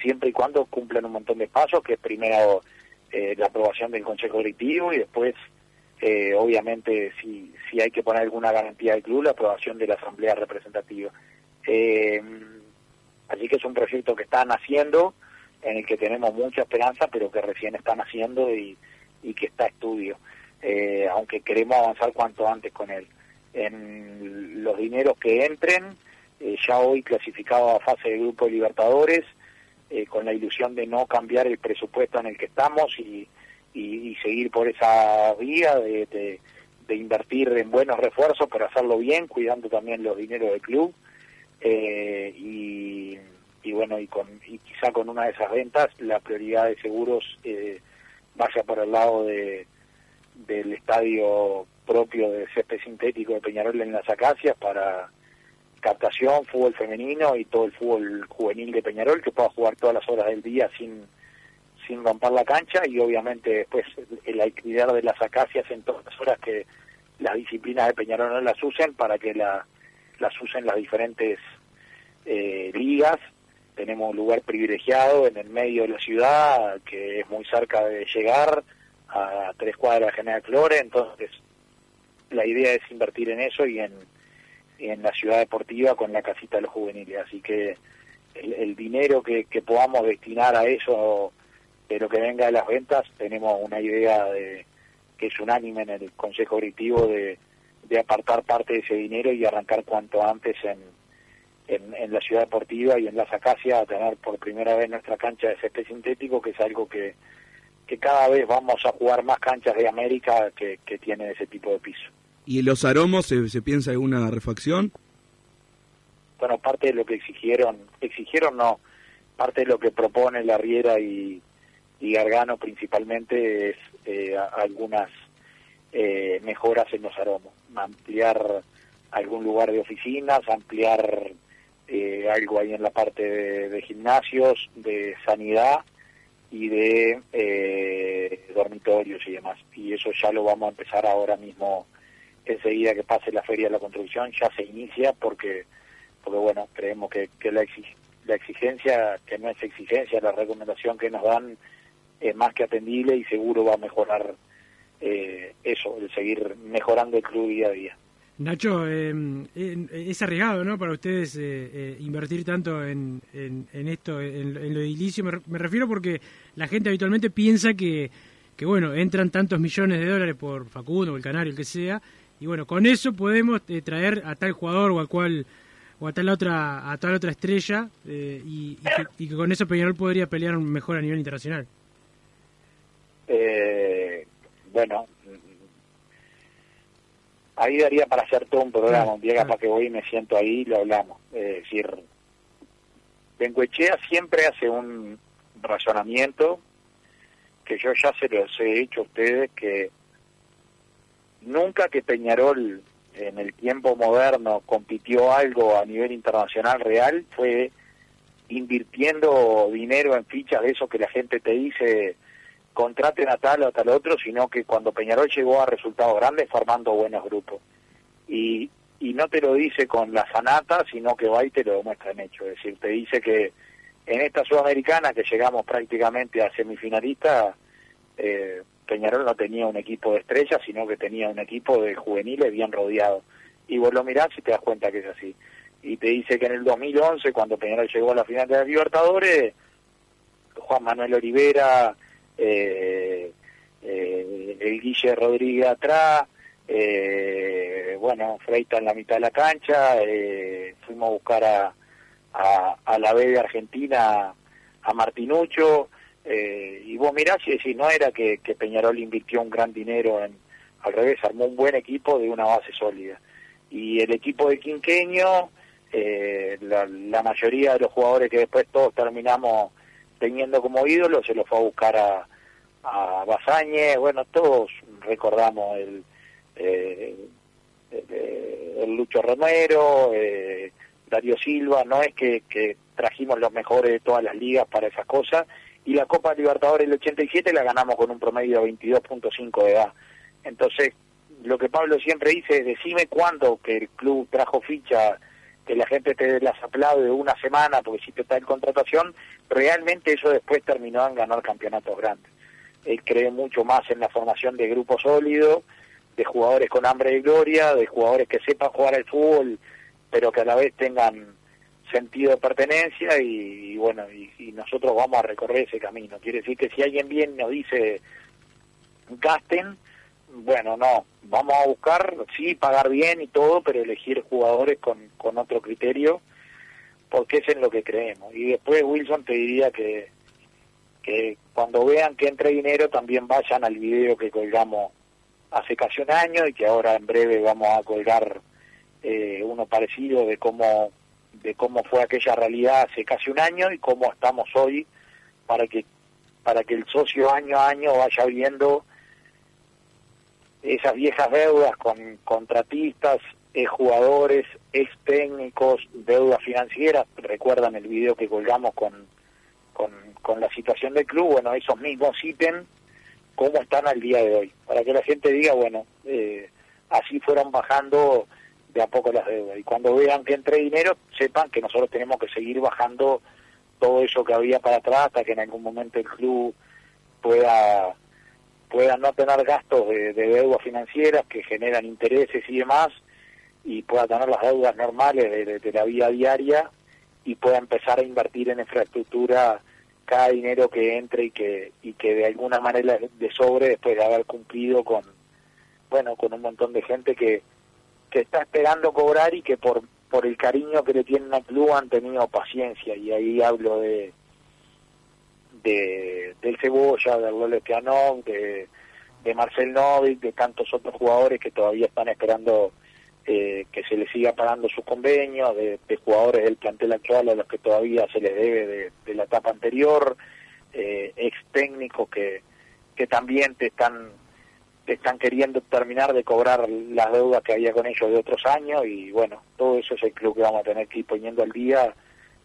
siempre y cuando cumplan un montón de pasos, que es primero eh, la aprobación del Consejo Directivo y después, eh, obviamente, si, si hay que poner alguna garantía del club, la aprobación de la Asamblea Representativa. Eh, así que es un proyecto que están haciendo, en el que tenemos mucha esperanza, pero que recién están haciendo y, y que está a estudio, aunque queremos avanzar cuanto antes con él. En los dineros que entren, ya hoy clasificado a fase de Grupo de Libertadores, eh, con la ilusión de no cambiar el presupuesto en el que estamos y, y, seguir por esa vía de, de, invertir en buenos refuerzos, pero hacerlo bien, cuidando también los dineros del club. Eh, y, y, bueno, y, con, y quizá con una de esas ventas la prioridad de seguros eh, vaya por el lado de, del estadio propio de césped sintético de Peñarol en las Acacias para captación, fútbol femenino y todo el fútbol juvenil de Peñarol que pueda jugar todas las horas del día sin sin romper la cancha y obviamente después el alquiler de las acacias en todas las horas que las disciplinas de Peñarol no las usen para que la, las usen las diferentes eh, ligas. Tenemos un lugar privilegiado en el medio de la ciudad que es muy cerca de llegar a tres cuadras de General Flores, entonces la idea es invertir en eso y en en la ciudad deportiva con la casita de los juveniles. Así que el, dinero que, podamos destinar a eso, de lo que venga de las ventas, tenemos una idea de que es unánime en el Consejo Directivo de, de apartar parte de ese dinero y arrancar cuanto antes en, en, la ciudad deportiva y en las acacias a tener por primera vez nuestra cancha de césped sintético, que es algo que, que cada vez vamos a jugar más canchas de América que, que tienen ese tipo de piso. ¿Y los aromos se, se piensa alguna refacción? Bueno, parte de lo que exigieron, exigieron no, parte de lo que propone la Riera y, y Gargano principalmente es eh, algunas eh, mejoras en los aromos, ampliar algún lugar de oficinas, ampliar eh, algo ahí en la parte de, de gimnasios, de sanidad y de dormitorios y demás. Y eso ya lo vamos a empezar ahora mismo enseguida que pase la feria de la construcción ya se inicia porque porque bueno creemos que, que la, la exigencia que no es exigencia la recomendación que nos dan es más que atendible y seguro va a mejorar eh, eso el seguir mejorando el club día a día Nacho, eh, es arriesgado, ¿no? Para ustedes eh, invertir tanto en, en, esto, en, lo edilicio. Me, refiero porque la gente habitualmente piensa que, que, bueno, entran tantos millones de dólares por Facundo el Canario, el que sea, y bueno, con eso podemos eh, traer a tal jugador o a cual o a tal otra a tal otra estrella eh, y, que, con eso Peñarol podría pelear mejor a nivel internacional. Eh, bueno, ahí daría para hacer todo un programa, un día capaz que voy y me siento ahí y lo hablamos. Es decir, Benguechea siempre hace un razonamiento que yo ya se los he dicho a ustedes que nunca que Peñarol en el tiempo moderno compitió algo a nivel internacional real fue invirtiendo dinero en fichas de eso que la gente te dice contraten a tal o a tal otro, sino que cuando Peñarol llegó a resultados grandes formando buenos grupos. Y, y no te lo dice con la sanata, sino que va y te lo demuestra en hecho. Es decir, te dice que en esta sudamericana que llegamos prácticamente a semifinalista, eh, Peñarol no tenía un equipo de estrellas, sino que tenía un equipo de juveniles bien rodeado. Y vos lo mirás y te das cuenta que es así. Y te dice que en el 2011, cuando Peñarol llegó a la final de la Libertadores, Juan Manuel Olivera, eh, eh, el Guille Rodríguez atrás, eh, bueno, Freita en la mitad de la cancha, fuimos a buscar a la B de Argentina, a Martinucho, Eh, y vos mirás y decís, no era que, Peñarol invirtió un gran dinero en, al revés, armó un buen equipo de una base sólida. Y el equipo de Quinqueño, eh, la, la mayoría de los jugadores que después todos terminamos teniendo como ídolo, se los fue a buscar a, a Bazañez, bueno, todos recordamos el, eh, el, Lucho Romero, eh, Darío Silva, no es que trajimos los mejores de todas las ligas para esas cosas, y la Copa Libertadores del 87 la ganamos con un promedio de 22.5 de edad. Entonces, lo que Pablo siempre dice es, decime cuándo que el club trajo ficha, que la gente te las aplaude una semana porque si te está en contratación, realmente eso después terminó en ganar campeonatos grandes. Él cree mucho más en la formación de grupos sólidos, de jugadores con hambre de gloria, de jugadores que sepan jugar al fútbol, pero que a la vez tengan sentido de pertenencia y, bueno, y, y, nosotros vamos a recorrer ese camino. Quiere decir que si alguien bien nos dice gasten, bueno, no, vamos a buscar, sí, pagar bien y todo, pero elegir jugadores con, con otro criterio, porque es en lo que creemos. Y después, Wilson, te diría que, que cuando vean que entre dinero también vayan al video que colgamos hace casi un año y que ahora en breve vamos a colgar eh, uno parecido de cómo de cómo fue aquella realidad hace casi un año y cómo estamos hoy para que para que el socio año a año vaya viendo esas viejas deudas con contratistas, ex jugadores, ex técnicos, deudas financieras, recuerdan el video que colgamos con, con, con la situación del club, bueno, esos mismos ítems, cómo están al día de hoy, para que la gente diga, bueno, eh, así fueron bajando de a poco las deudas. Y cuando vean que entre dinero, sepan que nosotros tenemos que seguir bajando todo eso que había para atrás hasta que en algún momento el club pueda pueda no tener gastos de, de deudas financieras que generan intereses y demás y pueda tener las deudas normales de, de, de, la vida diaria y pueda empezar a invertir en infraestructura cada dinero que entre y que y que de alguna manera de sobre después de haber cumplido con bueno con un montón de gente que que está esperando cobrar y que por por el cariño que le tienen al club han tenido paciencia. Y ahí hablo de de del Cebolla, de Lole Pianón, de, de Marcel Novik, de tantos otros jugadores que todavía están esperando eh, que se les siga pagando sus convenios, de, de, jugadores del plantel actual a los que todavía se les debe de, de la etapa anterior, eh, ex técnicos que, que también te están están queriendo terminar de cobrar las deudas que había con ellos de otros años y bueno, todo eso es el club que vamos a tener que ir poniendo al día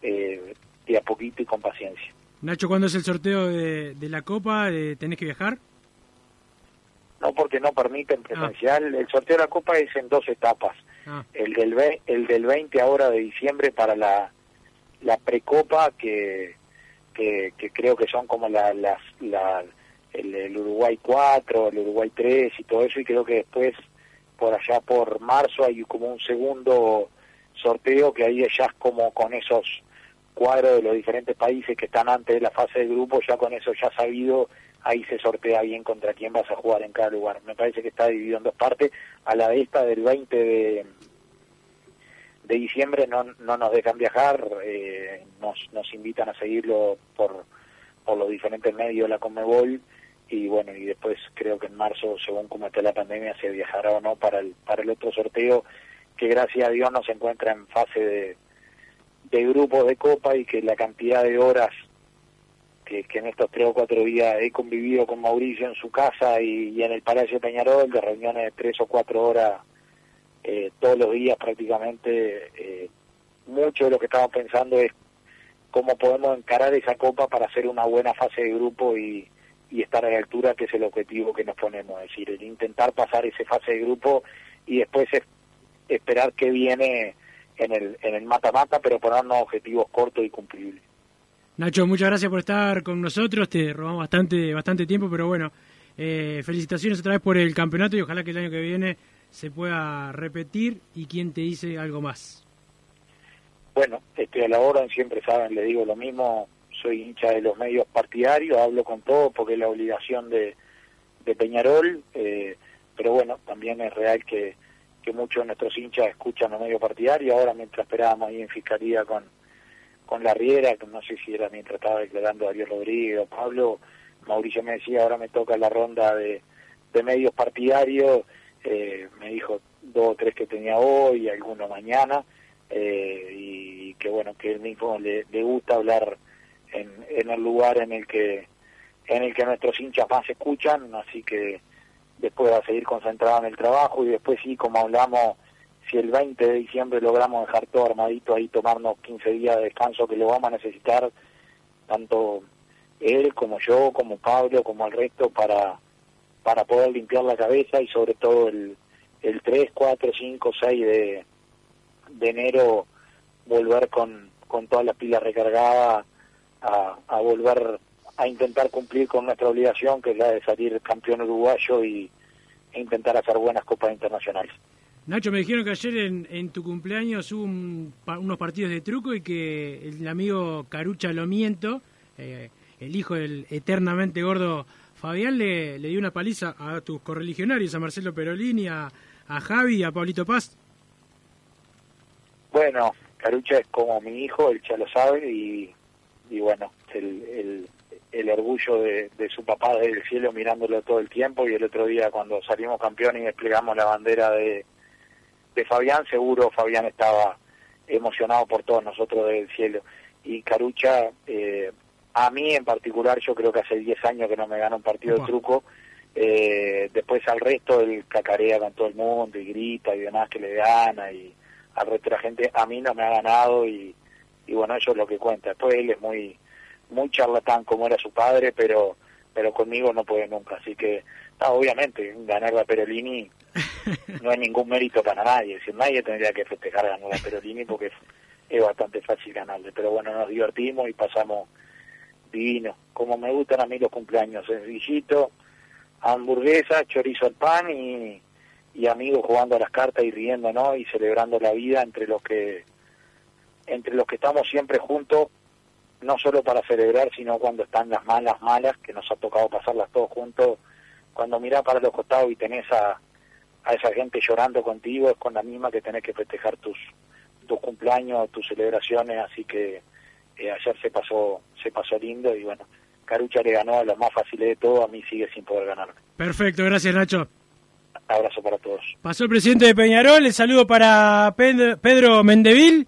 eh, de a poquito y con paciencia. Nacho, ¿cuándo es el sorteo de, de la Copa? ¿Tenés que viajar? No, porque no permiten presencial. Ah. El sorteo de la Copa es en dos etapas. Ah. El, del, el del 20 ahora de diciembre para la, la precopa, que, que, que creo que son como la, las, la, el, Uruguay 4, el Uruguay 3 y todo eso, y creo que después, por allá por marzo, hay como un segundo sorteo que ahí ya es como con esos cuadros de los diferentes países que están antes de la fase de grupo, ya con eso ya sabido, ahí se sortea bien contra quién vas a jugar en cada lugar. Me parece que está dividido en dos partes. A la de esta del 20 de, de diciembre no, no nos dejan viajar, eh, nos, nos invitan a seguirlo por, por los diferentes medios de la Conmebol y bueno, y después creo que en marzo, según como esté la pandemia, se viajará o no para el, para el otro sorteo que gracias a Dios no se encuentra en fase de, de grupos de copa y que la cantidad de horas que, en estos tres o cuatro días he convivido con Mauricio en su casa y, en el Palacio Peñarol, de reuniones de tres o cuatro horas eh, todos los días prácticamente, eh, mucho de lo que estamos pensando es cómo podemos encarar esa copa para hacer una buena fase de grupo y, y estar a la altura, que es el objetivo que nos ponemos, es decir, el intentar pasar esa fase de grupo y después es, esperar que viene en el en el mata-mata, pero ponernos objetivos cortos y cumplibles. Nacho, muchas gracias por estar con nosotros, te robamos bastante bastante tiempo, pero bueno, eh, felicitaciones otra vez por el campeonato y ojalá que el año que viene se pueda repetir y quién te dice algo más. Bueno, este, a la hora siempre saben, le digo lo mismo, soy hincha de los medios partidarios, hablo con todos porque es la obligación de, de Peñarol, eh, pero bueno, también es real que que muchos de nuestros hinchas escuchan los medios partidarios. Ahora, mientras esperábamos ahí en Fiscalía con, con la Riera, que no sé si era mientras estaba declarando Darío Rodríguez o Pablo, Mauricio me decía, ahora me toca la ronda de, de medios partidarios, eh, me dijo dos o tres que tenía hoy, alguno mañana, eh, y que bueno, que él mismo le gusta hablar en, el lugar en el que en el que nuestros hinchas más escuchan, así que después va a seguir concentrado en el trabajo y después sí, como hablamos, si el 20 de diciembre logramos dejar todo armadito ahí, tomarnos 15 días de descanso que lo vamos a necesitar, tanto él como yo, como Pablo, como el resto, para, para poder limpiar la cabeza y sobre todo el, el 3, 4, 5, 6 de, de enero volver con, con todas las pilas recargadas a, a volver a intentar cumplir con nuestra obligación, que es la de salir campeón uruguayo y, e intentar hacer buenas copas internacionales. Nacho, me dijeron que ayer en, en tu cumpleaños hubo un, pa, unos partidos de truco y que el amigo Carucha Lomiento, eh, el hijo del eternamente gordo Fabián, le, le, dio una paliza a tus correligionarios, a Marcelo Perolini, a, a Javi y a Pablito Paz. Bueno, Carucha es como mi hijo, él ya lo sabe y, y bueno, el, el, el orgullo de, de, su papá desde el cielo mirándolo todo el tiempo y el otro día cuando salimos campeones y desplegamos la bandera de, de Fabián, seguro Fabián estaba emocionado por todos nosotros desde el cielo. Y Carucha, eh, a mí en particular, yo creo que hace 10 años que no me gana un partido Opa. de truco, eh, después al resto él cacarea con todo el mundo y grita y demás que le gana y al resto de la gente, a mí no me ha ganado y, y bueno, eso es lo que cuenta. Después él es muy muy charlatán como era su padre, pero pero conmigo no puede nunca. Así que, obviamente, ganar la Perolini no hay ningún mérito para nadie. Es decir, nadie tendría que festejar ganar la Perolini porque es, es bastante fácil ganarle. Pero bueno, nos divertimos y pasamos divino. Como me gustan a mí los cumpleaños, sencillito, hamburguesa, chorizo al pan y, y amigos jugando a las cartas y riendo, ¿no? Y celebrando la vida entre los que entre los que estamos siempre juntos no solo para celebrar, sino cuando están las malas, malas, que nos ha tocado pasarlas todos juntos, cuando mirás para los costados y tenés a, a esa gente llorando contigo, es con la misma que tenés que festejar tus, tus cumpleaños, tus celebraciones, así que eh, ayer se pasó, se pasó lindo y bueno, Carucha le ganó a los más fáciles de todo, a mí sigue sin poder ganar. Perfecto, gracias Nacho. Abrazo para todos. Pasó el presidente de Peñarol, el saludo para Pedro, Pedro Mendevil.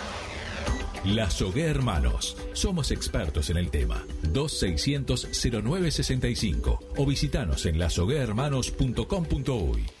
Lazogué Hermanos. Somos expertos en el tema. 2600-0965 o visitanos en lazoguehermanos.com.uy.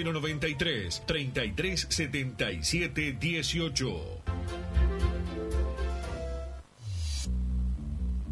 093 33 77 18.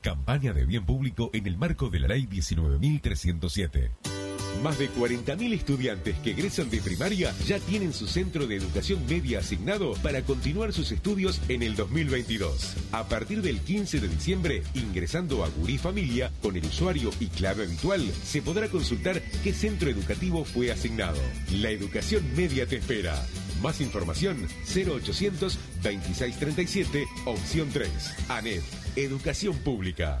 Campaña de bien público en el marco de la Ley 19.307. Más de 40.000 estudiantes que egresan de primaria ya tienen su centro de educación media asignado para continuar sus estudios en el 2022. A partir del 15 de diciembre, ingresando a Gurí Familia con el usuario y clave habitual, se podrá consultar qué centro educativo fue asignado. La educación media te espera. Más información 0800 2637 opción 3. ANET Educación Pública.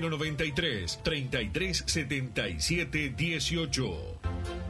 093 33 77 18.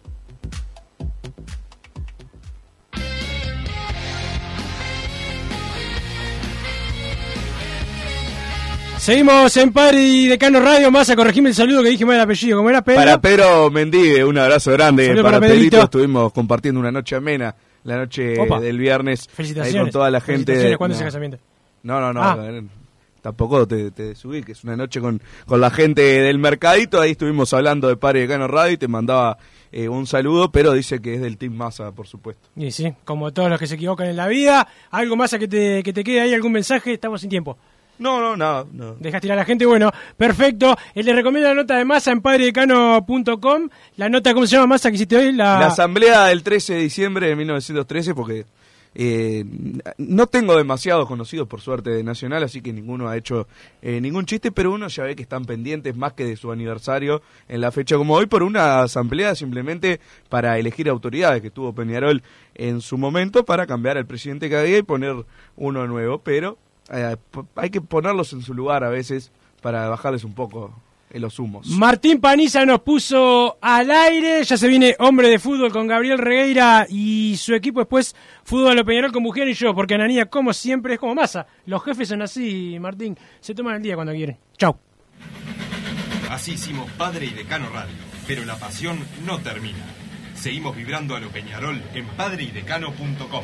Seguimos en Padre y Decano Radio. Más a corregirme el saludo que dije mal el apellido. ¿Cómo era Pedro? Para Pedro Mendive, un abrazo grande. Saludo para, para Pedrito. Estuvimos compartiendo una noche amena, la noche Opa. del viernes. Felicitaciones. Ahí con toda la gente. ¿Cuándo no, es el casamiento? No, no, no. Ah. eh, Tampoco te, te subí, que es una noche con, con la gente del mercadito. Ahí estuvimos hablando de Padre y Decano Radio y te mandaba eh, un saludo, pero dice que es del Team Massa, por supuesto. Y sí, como todos los que se equivocan en la vida. ¿Algo más a que te, que te quede ahí? ¿Algún mensaje? Estamos sin tiempo. No, no, nada. No. Dejas tirar a la gente, bueno, perfecto. Eh, le recomiendo la nota de masa en padredecano.com. La nota, ¿cómo se llama masa que hiciste hoy? La, La asamblea del 13 de diciembre de 1913, porque eh, no tengo demasiados conocidos, por suerte, de Nacional, así que ninguno ha hecho eh, ningún chiste, pero uno ya ve que están pendientes más que de su aniversario en la fecha como hoy, por una asamblea simplemente para elegir autoridades que tuvo Peñarol en su momento para cambiar al presidente que había y poner uno nuevo, pero eh, hay que ponerlos en su lugar a veces para bajarles un poco en los humos. Martín Paniza nos puso al aire. Ya se viene hombre de fútbol con Gabriel Regueira y su equipo. Después, fútbol a Peñarol con Mujer y yo. Porque Ananía, como siempre, es como masa. Los jefes son así, Martín. Se toman el día cuando quieren. Chau. Así hicimos Padre y Decano Radio, pero la pasión no termina. Seguimos vibrando a lo Peñarol en padreidecano.com.